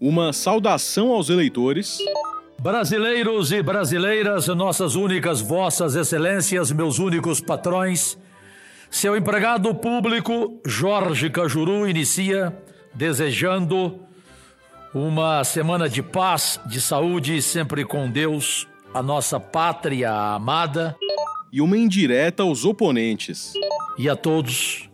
Uma saudação aos eleitores. Brasileiros e brasileiras, nossas únicas vossas excelências, meus únicos patrões, seu empregado público, Jorge Cajuru, inicia desejando uma semana de paz, de saúde, sempre com Deus, a nossa pátria amada. E uma indireta aos oponentes. E a todos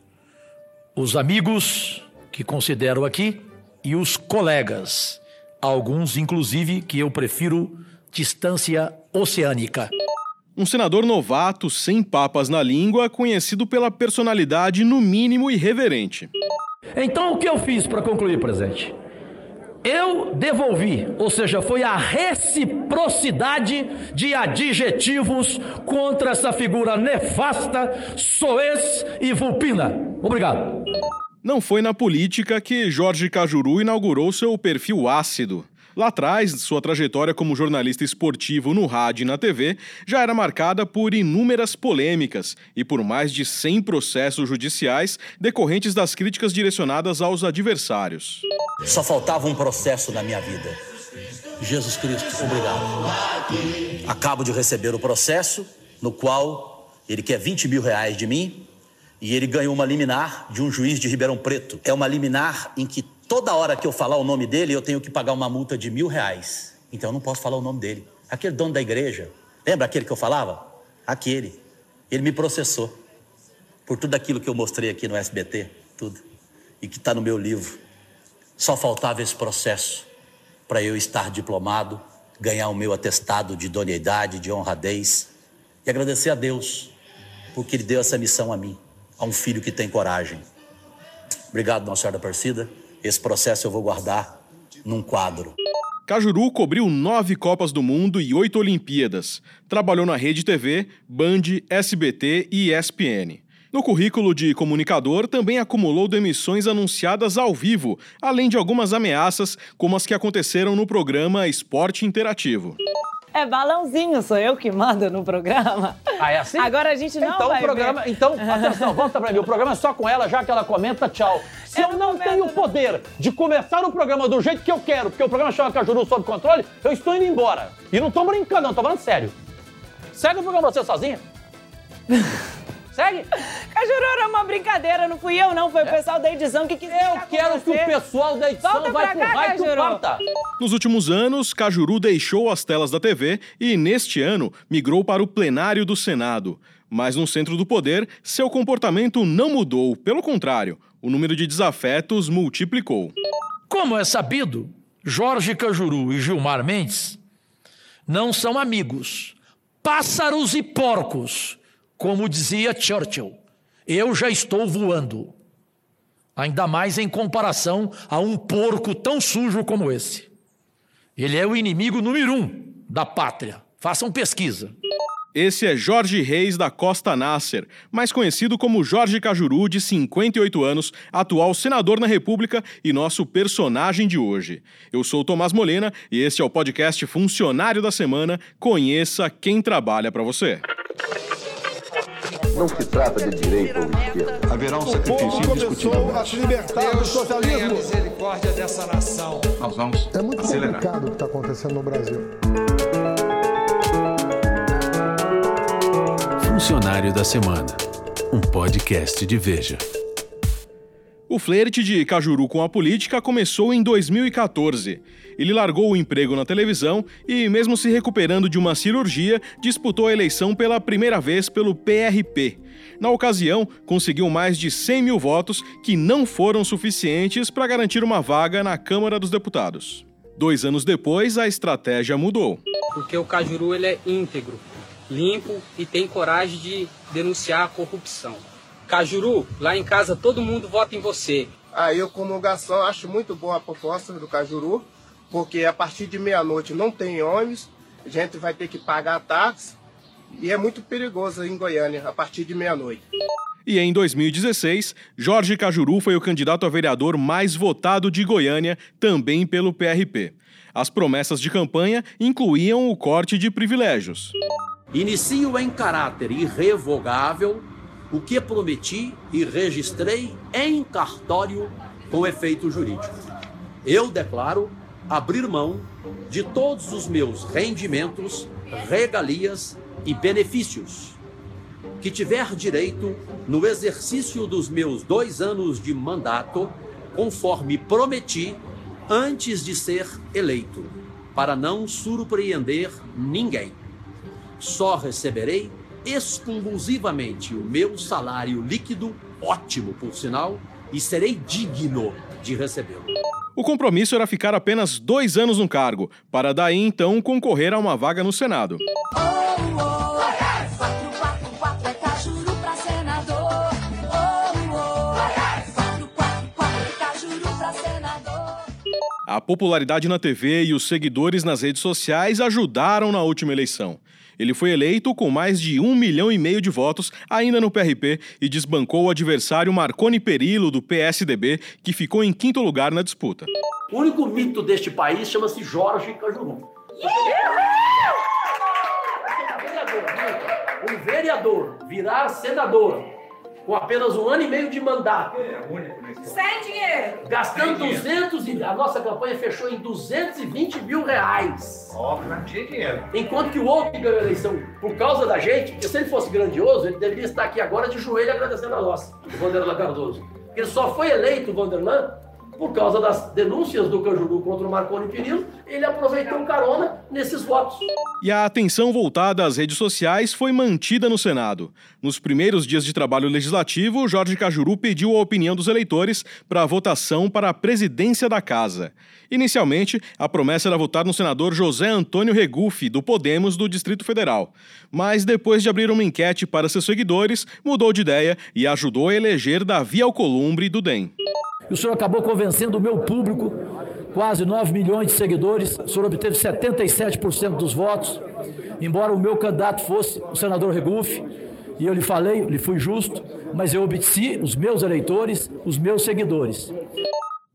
os amigos que considero aqui e os colegas, alguns inclusive que eu prefiro distância oceânica. Um senador novato, sem papas na língua, conhecido pela personalidade no mínimo irreverente. Então o que eu fiz para concluir, presidente? Eu devolvi, ou seja, foi a reciprocidade de adjetivos contra essa figura nefasta, soez e vulpina. Obrigado. Não foi na política que Jorge Cajuru inaugurou seu perfil ácido. Lá atrás, sua trajetória como jornalista esportivo no rádio e na TV já era marcada por inúmeras polêmicas e por mais de 100 processos judiciais decorrentes das críticas direcionadas aos adversários. Só faltava um processo na minha vida. Jesus Cristo, obrigado. Acabo de receber o processo no qual ele quer 20 mil reais de mim e ele ganhou uma liminar de um juiz de Ribeirão Preto. É uma liminar em que toda hora que eu falar o nome dele, eu tenho que pagar uma multa de mil reais. Então eu não posso falar o nome dele. Aquele dono da igreja, lembra aquele que eu falava? Aquele. Ele me processou por tudo aquilo que eu mostrei aqui no SBT, tudo. E que está no meu livro. Só faltava esse processo para eu estar diplomado, ganhar o meu atestado de idoneidade, de honradez e agradecer a Deus porque Ele deu essa missão a mim, a um filho que tem coragem. Obrigado, Nossa Senhora da Aparecida. Esse processo eu vou guardar num quadro. Cajuru cobriu nove Copas do Mundo e oito Olimpíadas. Trabalhou na Rede TV, Band, SBT e ESPN. No currículo de comunicador, também acumulou demissões anunciadas ao vivo, além de algumas ameaças, como as que aconteceram no programa Esporte Interativo. É balãozinho, sou eu que mando no programa. Ah, é assim? Agora a gente não então, vai o programa, ver. Então, atenção, volta pra mim. O programa é só com ela, já que ela comenta, tchau. Se eu, Eu não tô tenho o vendo, poder de começar o programa do jeito que eu quero, porque o programa chama Cajuru sob controle, eu estou indo embora. E não tô brincando, não, tô falando sério. Segue o programa você sozinha. Segue. Cajuru era uma brincadeira, não fui eu não, foi o pessoal da edição que quis É. Eu quero que o pessoal da edição Volta vai cá, raio que parta. Nos últimos anos, Cajuru deixou as telas da TV e, neste ano, migrou para o plenário do Senado. Mas no centro do poder, seu comportamento não mudou. Pelo contrário, o número de desafetos multiplicou. Como é sabido, Jorge Cajuru e Gilmar Mendes não são amigos, pássaros e porcos, como dizia Churchill. Eu já estou voando. Ainda mais em comparação a um porco tão sujo como esse. Ele é o inimigo número um da pátria. Façam pesquisa. Esse é Jorge Reis da Costa Nasser, mais conhecido como Jorge Cajuru, de 58 anos, atual senador na República e nosso personagem de hoje. Eu sou Tomás Molena e este é o podcast Funcionário da Semana. Conheça quem trabalha para você. Não se trata de direita ou esquerda. Haverá um sacrifício indiscutível. começou a se libertar do socialismo. misericórdia dessa nação. Nós vamos É muito acelerar. complicado o que está acontecendo no Brasil. Funcionário da Semana, um podcast de Veja. O flerte de Cajuru com a política começou em 2014. Ele largou o emprego na televisão e, mesmo se recuperando de uma cirurgia, disputou a eleição pela primeira vez pelo PRP. Na ocasião, conseguiu mais de 100 mil votos que não foram suficientes para garantir uma vaga na Câmara dos Deputados. Dois anos depois, a estratégia mudou. porque o Cajuru ele é íntegro, limpo e tem coragem de denunciar a corrupção. Cajuru, lá em casa todo mundo vota em você. Aí eu, como garçom, acho muito boa a proposta do Cajuru, porque a partir de meia-noite não tem ônibus, a gente vai ter que pagar táxi e é muito perigoso em Goiânia a partir de meia-noite. E em 2016, Jorge Cajuru foi o candidato a vereador mais votado de Goiânia, também pelo PRP. As promessas de campanha incluíam o corte de privilégios. Inicio em caráter irrevogável o que prometi e registrei em cartório com efeito jurídico. Eu declaro abrir mão de todos os meus rendimentos, regalias e benefícios que tiver direito no exercício dos meus dois anos de mandato, conforme prometi antes de ser eleito, para não surpreender ninguém. Só receberei exclusivamente o meu salário líquido, ótimo por sinal, e serei digno de recebê-lo. O compromisso era ficar apenas dois anos no cargo, para daí então concorrer a uma vaga no Senado. A popularidade na TV e os seguidores nas redes sociais ajudaram na última eleição. Ele foi eleito com mais de um milhão e meio de votos, ainda no PRP, e desbancou o adversário Marconi Perillo, do PSDB, que ficou em quinto lugar na disputa. O único mito deste país chama-se Jorge Cajuru. Um vereador virar senador com apenas um ano e meio de mandato. Sem dinheiro. Gastando 200 e a nossa campanha fechou em 220 mil reais. Óbvio, não tinha dinheiro. Enquanto que o outro que ganhou a eleição por causa da gente, porque se ele fosse grandioso, ele deveria estar aqui agora de joelho agradecendo a nossa, o Vanderlan Cardoso. Ele só foi eleito, o Vanderlan, por causa das denúncias do Cajuru contra o Marconi Perillo, ele aproveitou um carona nesses votos. E a atenção voltada às redes sociais foi mantida no Senado. Nos primeiros dias de trabalho legislativo, Jorge Cajuru pediu a opinião dos eleitores para a votação para a presidência da Casa. Inicialmente, a promessa era votar no senador José Antônio Regufe, do Podemos do Distrito Federal. Mas depois de abrir uma enquete para seus seguidores, mudou de ideia e ajudou a eleger Davi Alcolumbre, do DEM. E o senhor acabou convencendo o meu público, quase 9 milhões de seguidores. O senhor obteve 77% dos votos, embora o meu candidato fosse o senador Regufe. E eu lhe falei, lhe fui justo, mas eu obedeci os meus eleitores, os meus seguidores.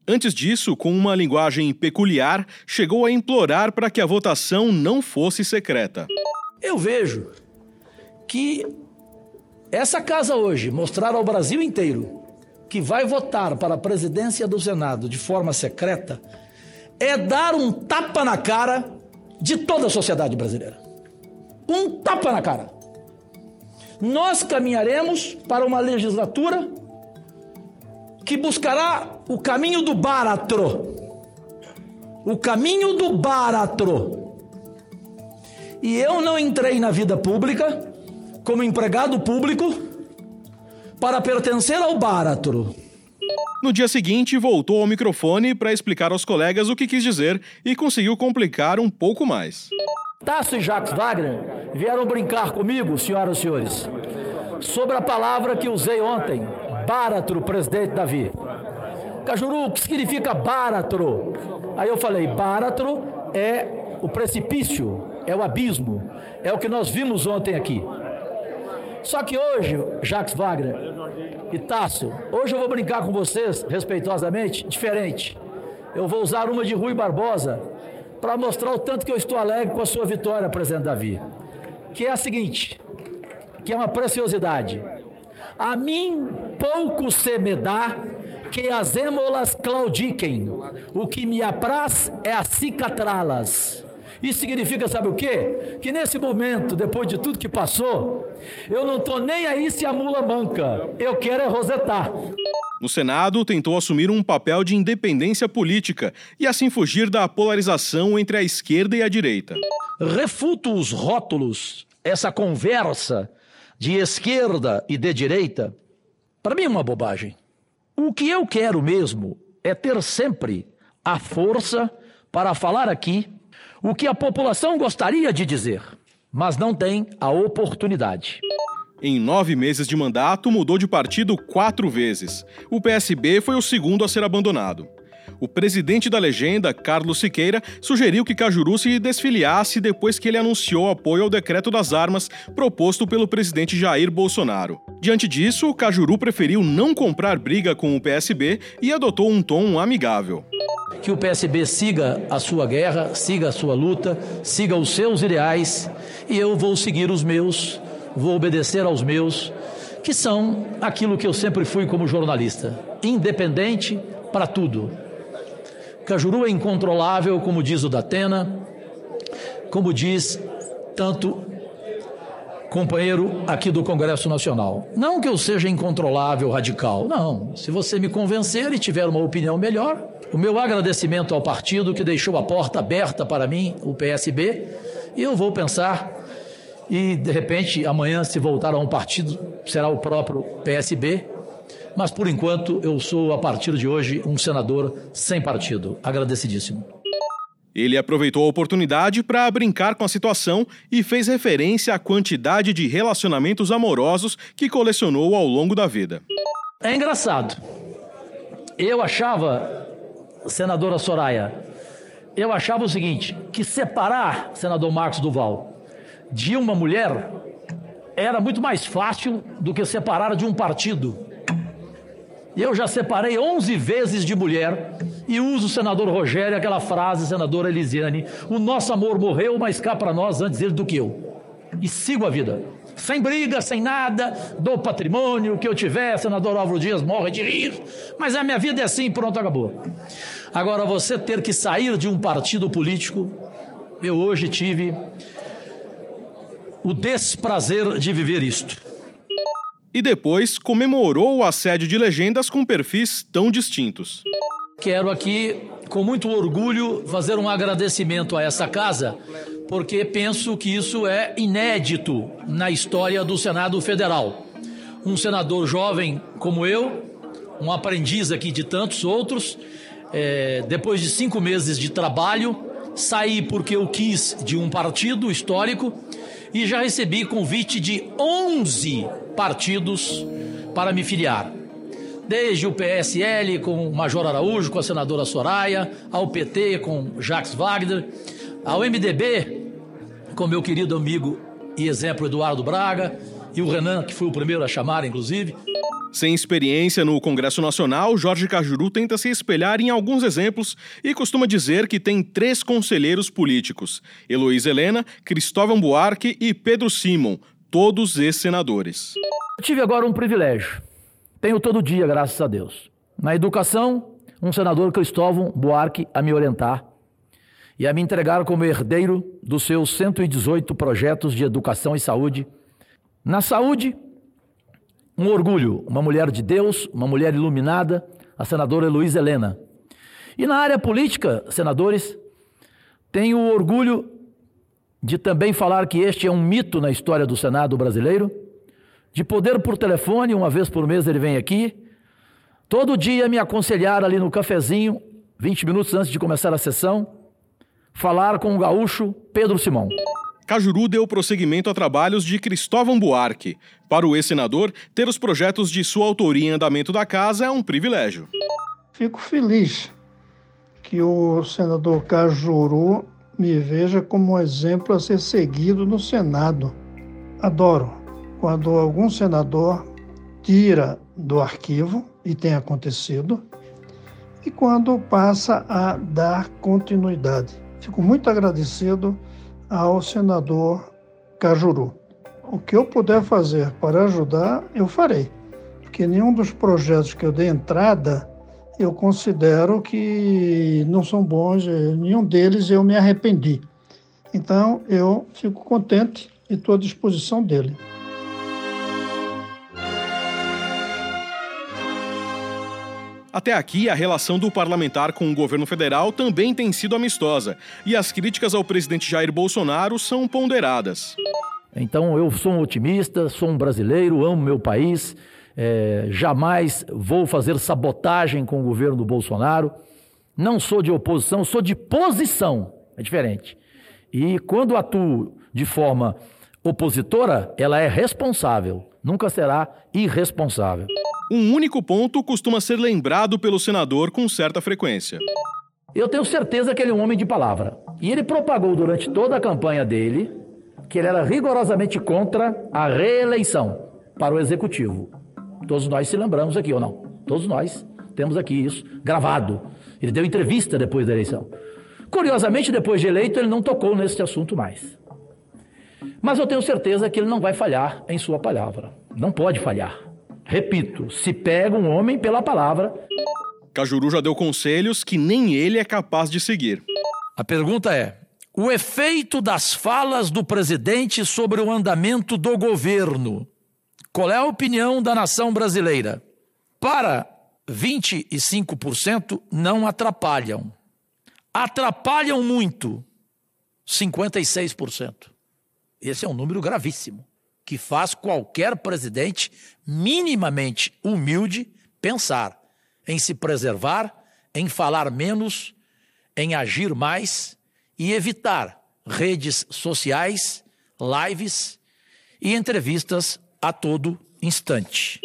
Antes disso, com uma linguagem peculiar, chegou a implorar para que a votação não fosse secreta. Eu vejo que essa casa hoje mostrar ao Brasil inteiro que vai votar para a presidência do Senado de forma secreta é dar um tapa na cara de toda a sociedade brasileira. Um tapa na cara. Nós caminharemos para uma legislatura que buscará o caminho do baratro. O caminho do baratro. E eu não entrei na vida pública como empregado público para pertencer ao Báratro. No dia seguinte, voltou ao microfone para explicar aos colegas o que quis dizer e conseguiu complicar um pouco mais. Tasso e Jacques Wagner vieram brincar comigo, senhoras e senhores, sobre a palavra que usei ontem, Báratro, presidente Davi. Cajuru, o que significa Báratro? Aí eu falei, Báratro é o precipício, é o abismo, é o que nós vimos ontem aqui. Só que hoje, Jacques Wagner e Tasso, hoje eu vou brincar com vocês, respeitosamente, diferente. Eu vou usar uma de Rui Barbosa para mostrar o tanto que eu estou alegre com a sua vitória, presidente Davi. Que é a seguinte, que é uma preciosidade. A mim pouco se me dá que as émolas claudiquem. O que me apraz é acicatrá-las. Isso significa, sabe o quê? Que nesse momento, depois de tudo que passou, eu não estou nem aí se a mula manca. Eu quero é rosetar. No Senado, tentou assumir um papel de independência política e assim fugir da polarização entre a esquerda e a direita. Refuto os rótulos, essa conversa de esquerda e de direita. Para mim é uma bobagem. O que eu quero mesmo é ter sempre a força para falar aqui o que a população gostaria de dizer, mas não tem a oportunidade. Em nove meses de mandato, mudou de partido quatro vezes. O PSB foi o segundo a ser abandonado. O presidente da legenda, Carlos Siqueira, sugeriu que Cajuru se desfiliasse depois que ele anunciou apoio ao decreto das armas proposto pelo presidente Jair Bolsonaro. Diante disso, Cajuru preferiu não comprar briga com o PSB e adotou um tom amigável. Que o PSB siga a sua guerra, siga a sua luta, siga os seus ideais e eu vou seguir os meus, vou obedecer aos meus que são aquilo que eu sempre fui como jornalista: independente para tudo. Cajuru é incontrolável, como diz o Datena, como diz tanto companheiro aqui do Congresso Nacional. Não que eu seja incontrolável, radical, não. Se você me convencer e tiver uma opinião melhor, o meu agradecimento ao partido que deixou a porta aberta para mim, o PSB, e eu vou pensar e de repente amanhã se voltar a um partido será o próprio PSB. Mas por enquanto eu sou a partir de hoje um senador sem partido. Agradecidíssimo. Ele aproveitou a oportunidade para brincar com a situação e fez referência à quantidade de relacionamentos amorosos que colecionou ao longo da vida. É engraçado. Eu achava, senadora Soraya, eu achava o seguinte: que separar, senador Marcos Duval, de uma mulher era muito mais fácil do que separar de um partido. Eu já separei 11 vezes de mulher e uso o senador Rogério, aquela frase, senadora Elisiane: o nosso amor morreu, mas cá para nós antes ele do que eu. E sigo a vida. Sem briga, sem nada, dou patrimônio, o que eu tiver, senador Álvaro Dias morre de rir, mas a minha vida é assim, pronto, acabou. Agora, você ter que sair de um partido político, eu hoje tive o desprazer de viver isto e depois comemorou o assédio de legendas com perfis tão distintos. Quero aqui, com muito orgulho, fazer um agradecimento a essa casa, porque penso que isso é inédito na história do Senado Federal. Um senador jovem como eu, um aprendiz aqui de tantos outros, é, depois de cinco meses de trabalho, saí porque eu quis de um partido histórico e já recebi convite de 11 partidos para me filiar. Desde o PSL com o Major Araújo, com a senadora Soraya, ao PT com Jacques Wagner, ao MDB com meu querido amigo e exemplo Eduardo Braga e o Renan, que foi o primeiro a chamar, inclusive. Sem experiência no Congresso Nacional, Jorge Cajuru tenta se espelhar em alguns exemplos e costuma dizer que tem três conselheiros políticos: Heloísa Helena, Cristóvão Buarque e Pedro Simon, todos ex-senadores. Tive agora um privilégio. Tenho todo dia, graças a Deus. Na educação, um senador Cristóvão Buarque a me orientar e a me entregar como herdeiro dos seus 118 projetos de educação e saúde. Na saúde, um orgulho, uma mulher de Deus, uma mulher iluminada, a senadora Heloísa Helena. E na área política, senadores, tenho orgulho de também falar que este é um mito na história do Senado brasileiro, de poder por telefone, uma vez por mês ele vem aqui, todo dia me aconselhar ali no cafezinho, 20 minutos antes de começar a sessão, falar com o gaúcho Pedro Simão. Cajuru deu prosseguimento a trabalhos de Cristóvão Buarque. Para o ex-senador, ter os projetos de sua autoria em andamento da casa é um privilégio. Fico feliz que o senador Cajuru me veja como um exemplo a ser seguido no Senado. Adoro quando algum senador tira do arquivo, e tem acontecido, e quando passa a dar continuidade. Fico muito agradecido ao senador Cajuru. O que eu puder fazer para ajudar, eu farei, porque nenhum dos projetos que eu dei entrada eu considero que não são bons, nenhum deles eu me arrependi. Então eu fico contente e estou à disposição dele. Até aqui, a relação do parlamentar com o governo federal também tem sido amistosa, e as críticas ao presidente Jair Bolsonaro são ponderadas. Então, eu sou um otimista, sou um brasileiro, amo meu país, é, jamais vou fazer sabotagem com o governo do Bolsonaro. Não sou de oposição, sou de posição, é diferente. E quando atuo de forma opositora, ela é responsável, nunca será irresponsável. Um único ponto costuma ser lembrado pelo senador com certa frequência. Eu tenho certeza que ele é um homem de palavra. E ele propagou durante toda a campanha dele que ele era rigorosamente contra a reeleição para o executivo. Todos nós se lembramos aqui ou não? Todos nós temos aqui isso gravado. Ele deu entrevista depois da eleição. Curiosamente, depois de eleito, ele não tocou nesse assunto mais. Mas eu tenho certeza que ele não vai falhar em sua palavra. Não pode falhar. Repito, se pega um homem pela palavra. Cajuru já deu conselhos que nem ele é capaz de seguir. A pergunta é: o efeito das falas do presidente sobre o andamento do governo. Qual é a opinião da nação brasileira? Para 25% não atrapalham. Atrapalham muito 56%. Esse é um número gravíssimo, que faz qualquer presidente minimamente humilde pensar em se preservar, em falar menos, em agir mais e evitar redes sociais, lives e entrevistas a todo instante.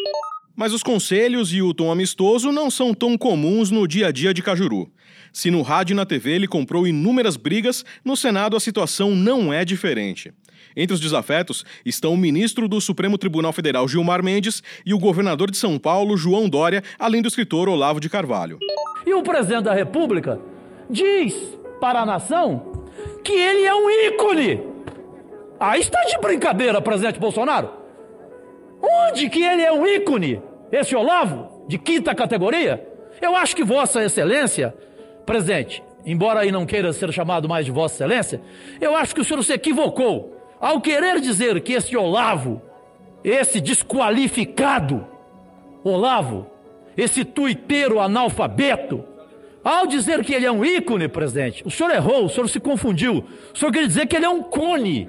Mas os conselhos e o tom amistoso não são tão comuns no dia a dia de Cajuru. Se no rádio e na TV ele comprou inúmeras brigas, no Senado a situação não é diferente. Entre os desafetos estão o ministro do Supremo Tribunal Federal Gilmar Mendes e o governador de São Paulo João Dória, além do escritor Olavo de Carvalho. E o presidente da República diz para a nação que ele é um ícone. Aí está de brincadeira, presidente Bolsonaro. Onde que ele é um ícone? Esse Olavo, de quinta categoria? Eu acho que Vossa Excelência, presidente, embora aí não queira ser chamado mais de Vossa Excelência, eu acho que o senhor se equivocou ao querer dizer que esse Olavo, esse desqualificado Olavo, esse tuiteiro analfabeto, ao dizer que ele é um ícone, presidente, o senhor errou, o senhor se confundiu. O senhor quer dizer que ele é um cone.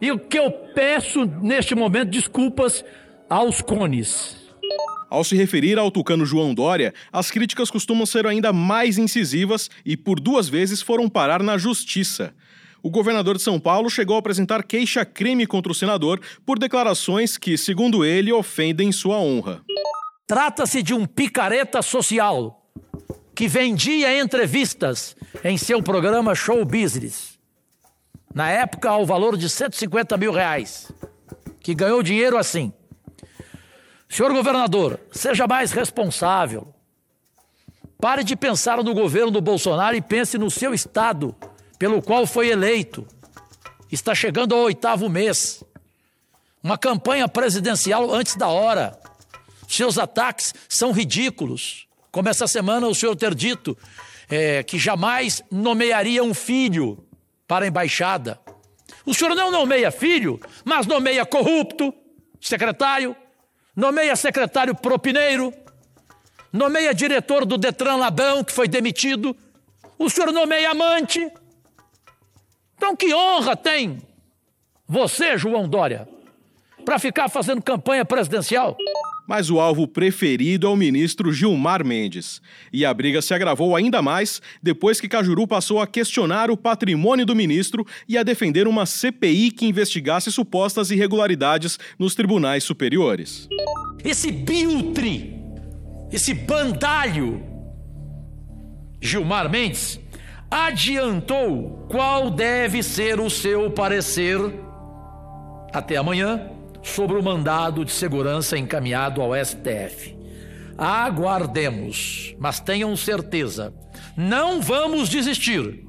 E o que eu peço neste momento desculpas aos cones. Ao se referir ao tucano João Dória, as críticas costumam ser ainda mais incisivas e por duas vezes foram parar na justiça. O governador de São Paulo chegou a apresentar queixa-crime contra o senador por declarações que, segundo ele, ofendem sua honra. Trata-se de um picareta social que vendia entrevistas em seu programa Show Business. Na época, ao valor de 150 mil reais. Que ganhou dinheiro assim. Senhor governador, seja mais responsável. Pare de pensar no governo do Bolsonaro e pense no seu estado, pelo qual foi eleito. Está chegando ao oitavo mês. Uma campanha presidencial antes da hora. Seus ataques são ridículos. Como essa semana o senhor ter dito é, que jamais nomearia um filho para a embaixada. O senhor não nomeia filho, mas nomeia corrupto, secretário, nomeia secretário propineiro, nomeia diretor do Detran Labão, que foi demitido, o senhor nomeia amante. Então, que honra tem você, João Dória, para ficar fazendo campanha presidencial? Mas o alvo preferido é o ministro Gilmar Mendes. E a briga se agravou ainda mais depois que Cajuru passou a questionar o patrimônio do ministro e a defender uma CPI que investigasse supostas irregularidades nos tribunais superiores. Esse biltre, esse bandalho, Gilmar Mendes, adiantou qual deve ser o seu parecer até amanhã sobre o mandado de segurança encaminhado ao STF. Aguardemos, mas tenham certeza, não vamos desistir.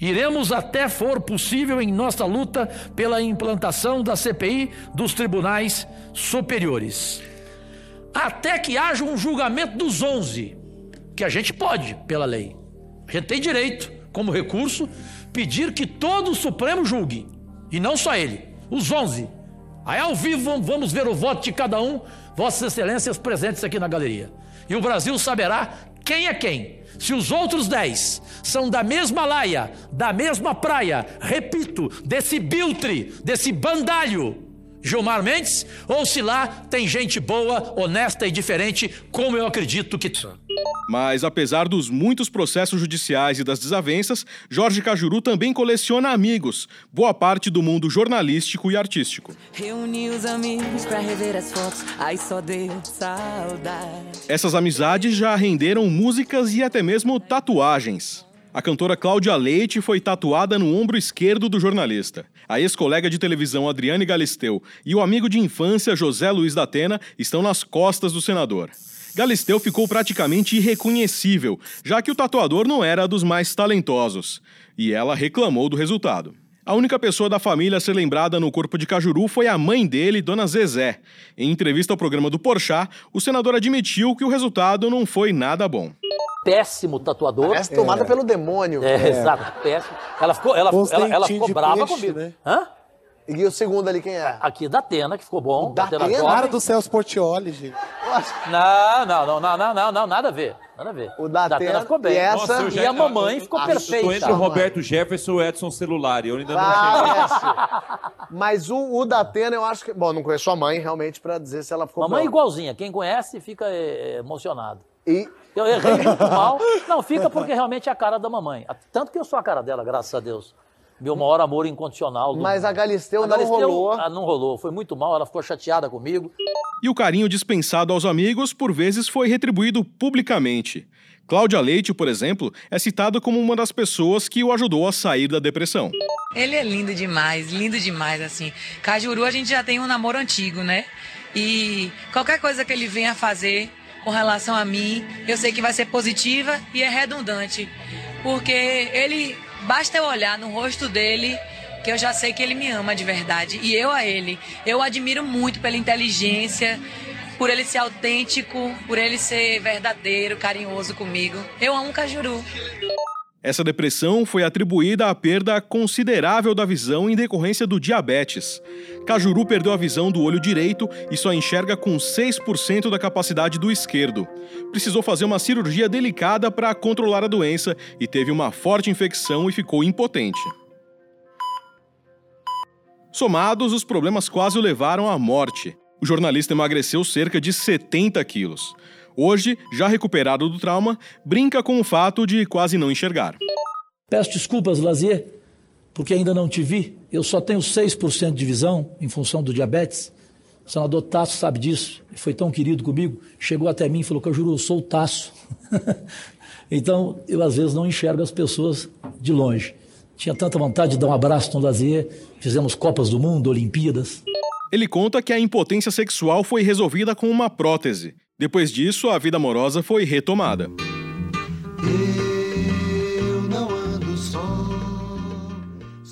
Iremos até for possível em nossa luta pela implantação da CPI dos tribunais superiores. Até que haja um julgamento dos 11, que a gente pode, pela lei. A gente tem direito, como recurso, pedir que todo o Supremo julgue, e não só ele, os 11 Aí ao vivo vamos ver o voto de cada um, Vossas Excelências presentes aqui na galeria. E o Brasil saberá quem é quem. Se os outros dez são da mesma laia, da mesma praia, repito, desse biltre, desse bandalho, Gilmar Mendes, ou se lá tem gente boa, honesta e diferente, como eu acredito que. Mas apesar dos muitos processos judiciais e das desavenças, Jorge Cajuru também coleciona amigos, boa parte do mundo jornalístico e artístico. Reuni os amigos pra rever as fotos, aí só deu saudade. Essas amizades já renderam músicas e até mesmo tatuagens. A cantora Cláudia Leite foi tatuada no ombro esquerdo do jornalista. A ex-colega de televisão Adriane Galisteu e o amigo de infância José Luiz da Atena estão nas costas do senador. Galisteu ficou praticamente irreconhecível, já que o tatuador não era dos mais talentosos. E ela reclamou do resultado. A única pessoa da família a ser lembrada no corpo de Cajuru foi a mãe dele, Dona Zezé. Em entrevista ao programa do Porchat, o senador admitiu que o resultado não foi nada bom. Péssimo tatuador. Parece tomada É. pelo demônio. É, exato, péssimo. Ela ficou, ela, Com ela, ela ficou brava peixe, comigo. né? Hã? E o segundo ali quem é? Aqui, da Atena, que ficou bom. Da Atena. Cara do Celso Portioli, gente. Não, não, não, não, não, não, nada a ver. Nada a ver. O da Atena ficou bem. e essa- e, Nossa, eu a mamãe ficou Eu perfeita. tô entre o Roberto Jefferson e o Edson Celular. e Eu ainda não Parece. Mas o, o da Atena, eu acho que. Bom, não conheço a mãe realmente pra dizer se ela ficou. Mamãe é igualzinha. Quem conhece fica é, emocionado. E... Eu errei muito mal. Não, fica porque realmente é a cara da mamãe. Tanto que eu sou a cara dela, graças a Deus. Meu maior amor incondicional. do Mas a Galisteu A não Galisteu, rolou. ah, não rolou. Foi muito mal. Ela ficou chateada comigo. E o carinho dispensado aos amigos, por vezes, foi retribuído publicamente. Cláudia Leite, por exemplo, é citada como uma das pessoas que o ajudou a sair da depressão. Ele é lindo demais, lindo demais, assim. Cajuru, a gente já tem um namoro antigo, né? E qualquer coisa que ele venha fazer com relação a mim, eu sei que vai ser positiva e é redundante. Porque ele, basta eu olhar no rosto dele, que eu já sei que ele me ama de verdade. E eu a ele. Eu admiro muito pela inteligência, por ele ser autêntico, por ele ser verdadeiro, carinhoso comigo. Eu amo Cajuru. Essa depressão foi atribuída à perda considerável da visão em decorrência do diabetes. Cajuru perdeu a visão do olho direito e só enxerga com 6% da capacidade do esquerdo. Precisou fazer uma cirurgia delicada para controlar a doença e teve uma forte infecção e ficou impotente. Somados, os problemas quase o levaram à morte. O jornalista emagreceu cerca de 70 quilos. Hoje, já recuperado do trauma, brinca com o fato de quase não enxergar. Peço desculpas, Lazier, porque ainda não te vi. Eu só tenho 6% de visão em função do diabetes. O senador Tasso sabe disso. Foi tão querido comigo. Chegou até mim e falou que eu juro, eu sou o Tasso. então, eu às vezes não enxergo as pessoas de longe. Tinha tanta vontade de dar um abraço no Lazier. Fizemos Copas do Mundo, Olimpíadas. Ele conta que a impotência sexual foi resolvida com uma prótese. Depois disso, a vida amorosa foi retomada.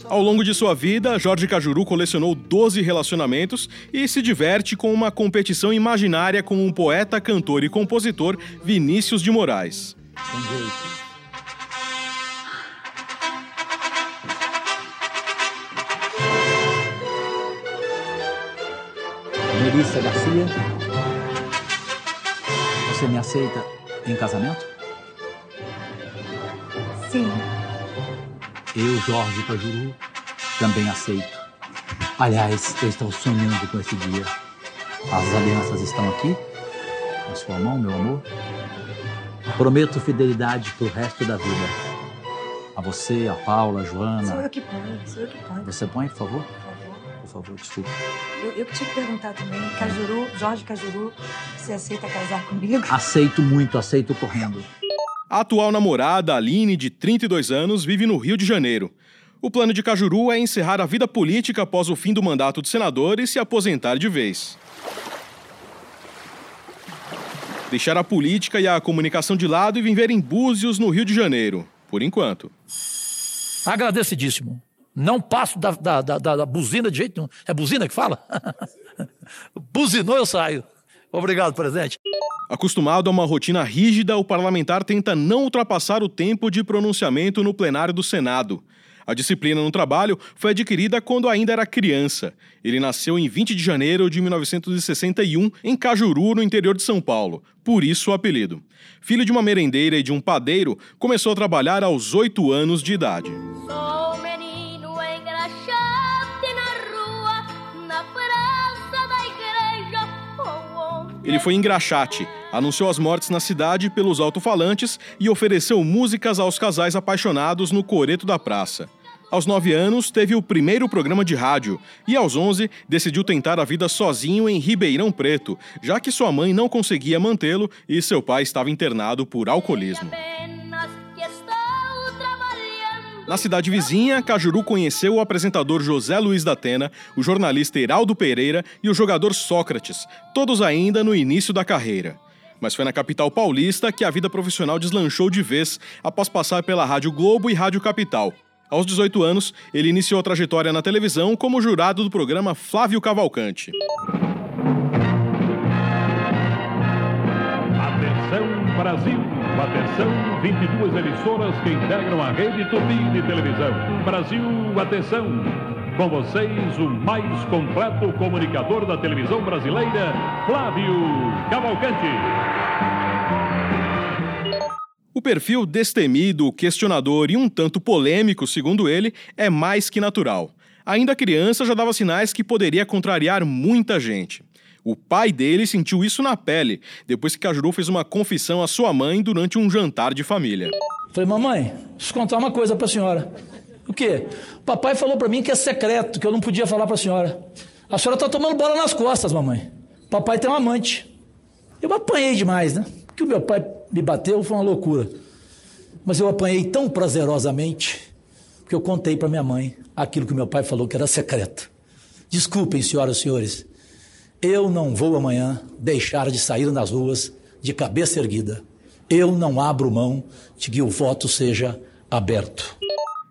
Ao longo de sua vida, Jorge Cajuru colecionou 12 relacionamentos e se diverte com uma competição imaginária com o poeta, cantor e compositor Vinícius de Moraes. Melissa Garcia, você me aceita em casamento? Sim. Eu, Jorge Cajuru, também aceito. Aliás, eu estou sonhando com esse dia. As alianças estão aqui, na sua mão, meu amor. Prometo fidelidade pro resto da vida. A você, a Paula, a Sou Joana. eu que ponho, sou eu que ponho. Você põe, por favor? Favor, desculpa. Eu, eu tinha que perguntar também, Cajuru, Jorge Cajuru, você aceita casar comigo? Aceito muito, aceito correndo. A atual namorada, Aline, de 32 anos, vive no Rio de Janeiro. O plano de Cajuru é encerrar a vida política após o fim do mandato de senador e se aposentar de vez. Deixar a política e a comunicação de lado e viver em Búzios, no Rio de Janeiro, por enquanto. Agradecidíssimo. Não passo da, da, da, da buzina de jeito nenhum. É buzina que fala? Buzinou, eu saio. Obrigado, presidente. Acostumado a uma rotina rígida, o parlamentar tenta não ultrapassar o tempo de pronunciamento no plenário do Senado. A disciplina no trabalho foi adquirida quando ainda era criança. Ele nasceu em 20 de janeiro de 1961 em Cajuru, no interior de São Paulo. Por isso o apelido. Filho de uma merendeira e de um padeiro, começou a trabalhar aos 8 anos de idade. Sou Ele foi engraxate, anunciou as mortes na cidade pelos alto-falantes e ofereceu músicas aos casais apaixonados no coreto da praça. Aos 9 anos, teve o primeiro programa de rádio e, aos 11, decidiu tentar a vida sozinho em Ribeirão Preto, já que sua mãe não conseguia mantê-lo e seu pai estava internado por alcoolismo. Na cidade vizinha, Cajuru conheceu o apresentador José Luiz da Atena, o jornalista Heraldo Pereira e o jogador Sócrates, todos ainda no início da carreira. Mas foi na capital paulista que a vida profissional deslanchou de vez após passar pela Rádio Globo e Rádio Capital. Aos 18 anos, ele iniciou a trajetória na televisão como jurado do programa Flávio Cavalcante. Atenção Brasil, atenção 22 emissoras que integram a rede Tupi de televisão. Brasil, atenção. Com vocês, o mais completo comunicador da televisão brasileira, Flávio Cavalcante. O perfil destemido, questionador e um tanto polêmico, segundo ele, é mais que natural. Ainda criança já dava sinais que poderia contrariar muita gente. O pai dele sentiu isso na pele, depois que Cajuru fez uma confissão à sua mãe durante um jantar de família. Falei, mamãe, deixa eu contar uma coisa pra senhora. O quê? Papai falou pra mim que é secreto, que eu não podia falar pra senhora. A senhora tá tomando bola nas costas, mamãe. Papai tem um amante. Eu apanhei demais, né? que o meu pai me bateu foi uma loucura. Mas eu apanhei tão prazerosamente que eu contei para minha mãe aquilo que meu pai falou que era secreto. Desculpem, senhoras e senhores, eu não vou amanhã deixar de sair nas ruas de cabeça erguida. Eu não abro mão de que o voto seja aberto.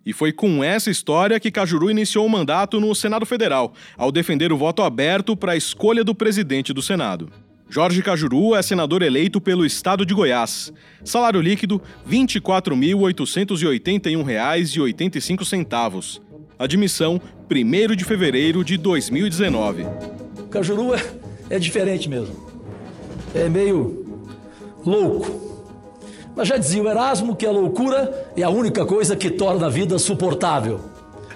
E foi com essa história que Cajuru iniciou o mandato no Senado Federal, ao defender o voto aberto para a escolha do presidente do Senado. Jorge Cajuru é senador eleito pelo estado de Goiás. Salário líquido R$ 24.881,85. Admissão 1 de fevereiro de 2019. Cajuru é, é diferente mesmo. É meio louco. Mas já dizia o Erasmo que a loucura é a única coisa que torna a vida suportável.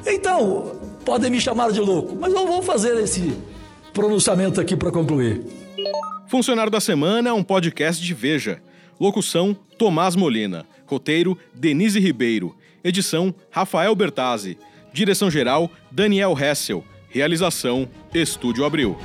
Então, podem me chamar de louco, mas eu vou fazer esse pronunciamento aqui para concluir. Funcionário da Semana é um podcast de Veja. Locução: Tomás Molina. Roteiro: Denise Ribeiro. Edição: Rafael Bertazzi. Direção-geral: Daniel Hessel. Realização: Estúdio Abril.